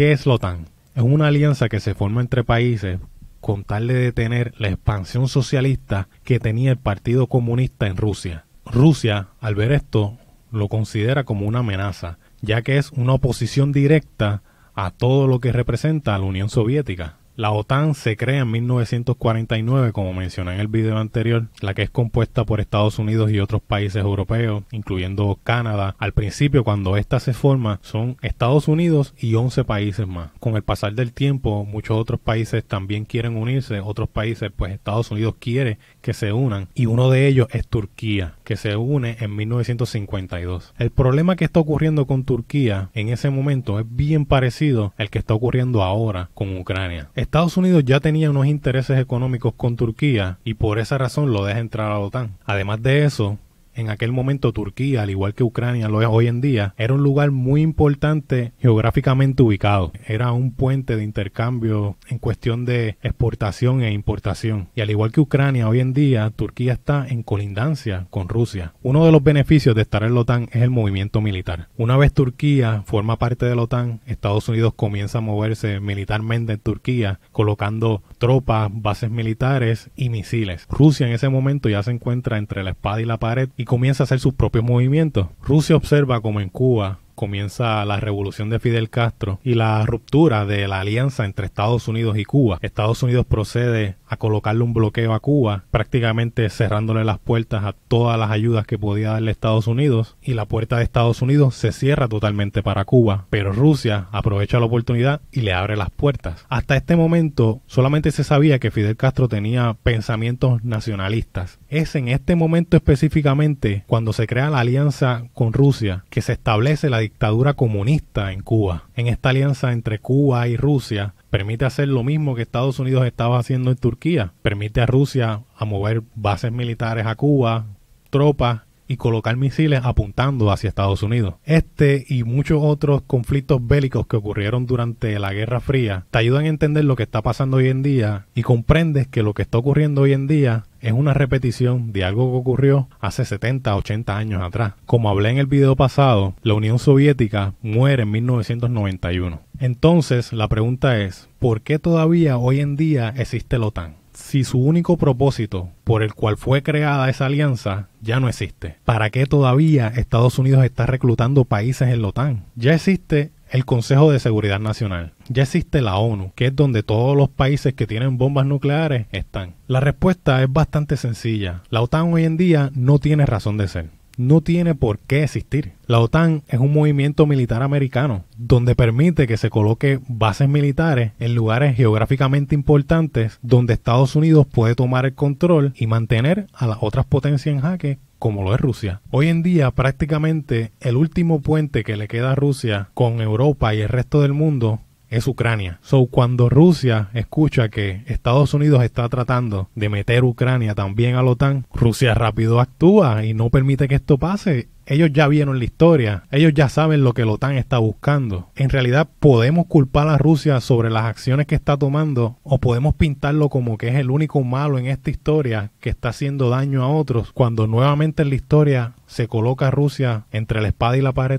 ¿Qué es la? Es una alianza que se forma entre países con tal de detener la expansión socialista que tenía el Partido Comunista en Rusia. Rusia, al ver esto, lo considera como una amenaza, ya que es una oposición directa a todo lo que representa a la Unión Soviética. La OTAN se crea en 1949, como mencioné en el video anterior, la que es compuesta por Estados Unidos y otros países europeos, incluyendo Canadá. Al principio, cuando ésta se forma, son Estados Unidos y 11 países más. Con el pasar del tiempo, muchos otros países también quieren unirse, otros países, pues Estados Unidos quiere que se unan, y uno de ellos es Turquía, que se une en 1952. El problema que está ocurriendo con Turquía en ese momento es bien parecido al que está ocurriendo ahora con Ucrania. Estados Unidos ya tenía unos intereses económicos con Turquía y por esa razón lo deja entrar a la OTAN. Además de eso, en aquel momento Turquía, al igual que Ucrania lo es hoy en día, era un lugar muy importante geográficamente ubicado. Era un puente de intercambio en cuestión de exportación e importación. Y al igual que Ucrania hoy en día, Turquía está en colindancia con Rusia. Uno de los beneficios de estar en la OTAN es el movimiento militar. Una vez Turquía forma parte de la OTAN, Estados Unidos comienza a moverse militarmente en Turquía, colocando tropas, bases militares y misiles. Rusia en ese momento ya se encuentra entre la espada y la pared y comienza a hacer sus propios movimientos. Rusia observa como en Cuba comienza la revolución de Fidel Castro y la ruptura de la alianza entre Estados Unidos y Cuba. Estados Unidos procede a colocarle un bloqueo a Cuba, prácticamente cerrándole las puertas a todas las ayudas que podía darle Estados Unidos y la puerta de Estados Unidos se cierra totalmente para Cuba, pero Rusia aprovecha la oportunidad y le abre las puertas. Hasta este momento solamente se sabía que Fidel Castro tenía pensamientos nacionalistas. Es en este momento específicamente cuando se crea la alianza con Rusia que se establece la dictadura comunista en Cuba. En esta alianza entre Cuba y Rusia permite hacer lo mismo que Estados Unidos estaba haciendo en Turquía. Permite a Rusia a mover bases militares a Cuba, tropas y colocar misiles apuntando hacia Estados Unidos. Este y muchos otros conflictos bélicos que ocurrieron durante la Guerra Fría te ayudan a entender lo que está pasando hoy en día y comprendes que lo que está ocurriendo hoy en día es una repetición de algo que ocurrió hace 70, 80 años atrás. Como hablé en el video pasado, la Unión Soviética muere en 1991. Entonces, la pregunta es, ¿por qué todavía hoy en día existe la OTAN? si su único propósito por el cual fue creada esa alianza ya no existe? ¿Para qué todavía Estados Unidos está reclutando países en la OTAN? Ya existe el Consejo de Seguridad Nacional. Ya existe la ONU, que es donde todos los países que tienen bombas nucleares están. La respuesta es bastante sencilla. La OTAN hoy en día no tiene razón de ser no tiene por qué existir. La OTAN es un movimiento militar americano donde permite que se coloque bases militares en lugares geográficamente importantes donde Estados Unidos puede tomar el control y mantener a las otras potencias en jaque como lo es Rusia. Hoy en día prácticamente el último puente que le queda a Rusia con Europa y el resto del mundo es Ucrania. So, cuando Rusia escucha que Estados Unidos está tratando de meter Ucrania también a la OTAN, Rusia rápido actúa y no permite que esto pase. Ellos ya vieron la historia, ellos ya saben lo que la OTAN está buscando. En realidad podemos culpar a Rusia sobre las acciones que está tomando o podemos pintarlo como que es el único malo en esta historia que está haciendo daño a otros cuando nuevamente en la historia se coloca a Rusia entre la espada y la pared